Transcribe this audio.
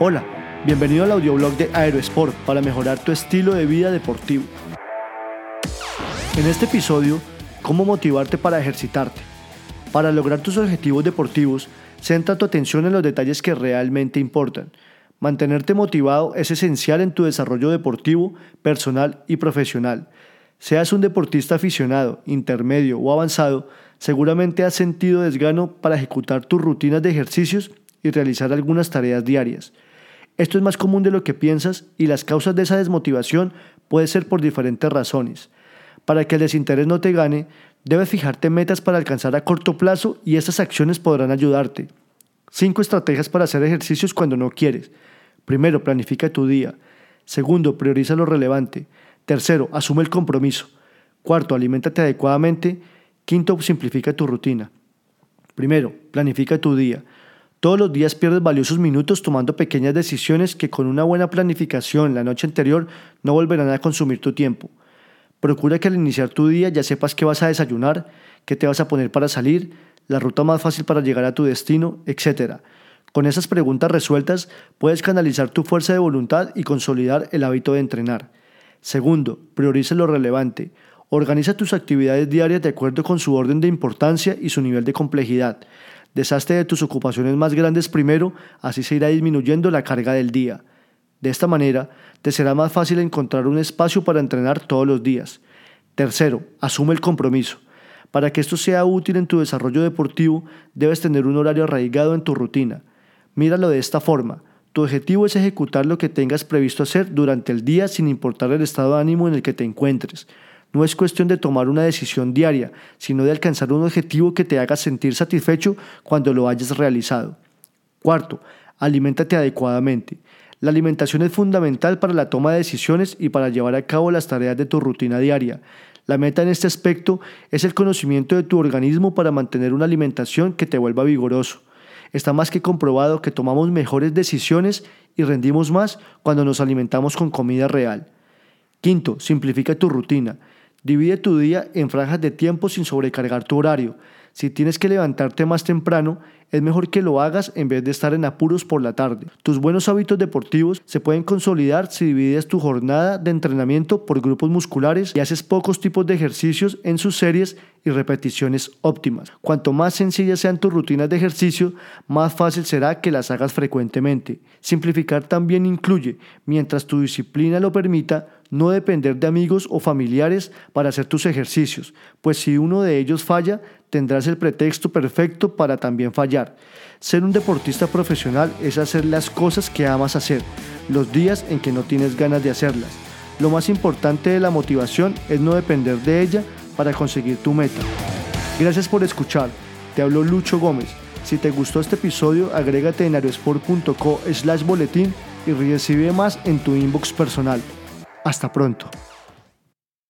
Hola, bienvenido al audioblog de Aerosport para mejorar tu estilo de vida deportivo. En este episodio, cómo motivarte para ejercitarte. Para lograr tus objetivos deportivos, centra tu atención en los detalles que realmente importan. Mantenerte motivado es esencial en tu desarrollo deportivo, personal y profesional. Seas un deportista aficionado, intermedio o avanzado, seguramente has sentido desgano para ejecutar tus rutinas de ejercicios y realizar algunas tareas diarias. Esto es más común de lo que piensas y las causas de esa desmotivación pueden ser por diferentes razones. Para que el desinterés no te gane, debes fijarte metas para alcanzar a corto plazo y estas acciones podrán ayudarte. 5 estrategias para hacer ejercicios cuando no quieres. Primero, planifica tu día. Segundo, prioriza lo relevante. Tercero, asume el compromiso. Cuarto, aliméntate adecuadamente. Quinto, simplifica tu rutina. Primero, planifica tu día. Todos los días pierdes valiosos minutos tomando pequeñas decisiones que con una buena planificación la noche anterior no volverán a consumir tu tiempo. Procura que al iniciar tu día ya sepas qué vas a desayunar, qué te vas a poner para salir, la ruta más fácil para llegar a tu destino, etc. Con esas preguntas resueltas puedes canalizar tu fuerza de voluntad y consolidar el hábito de entrenar. Segundo, prioriza lo relevante. Organiza tus actividades diarias de acuerdo con su orden de importancia y su nivel de complejidad. Deshazte de tus ocupaciones más grandes primero, así se irá disminuyendo la carga del día. De esta manera, te será más fácil encontrar un espacio para entrenar todos los días. Tercero, asume el compromiso. Para que esto sea útil en tu desarrollo deportivo, debes tener un horario arraigado en tu rutina. Míralo de esta forma. Tu objetivo es ejecutar lo que tengas previsto hacer durante el día sin importar el estado de ánimo en el que te encuentres. No es cuestión de tomar una decisión diaria, sino de alcanzar un objetivo que te haga sentir satisfecho cuando lo hayas realizado. Cuarto, aliméntate adecuadamente. La alimentación es fundamental para la toma de decisiones y para llevar a cabo las tareas de tu rutina diaria. La meta en este aspecto es el conocimiento de tu organismo para mantener una alimentación que te vuelva vigoroso. Está más que comprobado que tomamos mejores decisiones y rendimos más cuando nos alimentamos con comida real. Quinto, simplifica tu rutina. Divide tu día en franjas de tiempo sin sobrecargar tu horario. Si tienes que levantarte más temprano, es mejor que lo hagas en vez de estar en apuros por la tarde. Tus buenos hábitos deportivos se pueden consolidar si divides tu jornada de entrenamiento por grupos musculares y haces pocos tipos de ejercicios en sus series y repeticiones óptimas. Cuanto más sencillas sean tus rutinas de ejercicio, más fácil será que las hagas frecuentemente. Simplificar también incluye, mientras tu disciplina lo permita, no depender de amigos o familiares para hacer tus ejercicios, pues si uno de ellos falla, tendrás el pretexto perfecto para también fallar. Ser un deportista profesional es hacer las cosas que amas hacer, los días en que no tienes ganas de hacerlas. Lo más importante de la motivación es no depender de ella para conseguir tu meta. Gracias por escuchar. Te habló Lucho Gómez. Si te gustó este episodio, agrégate en aerosport.co slash boletín y recibe más en tu inbox personal. Hasta pronto.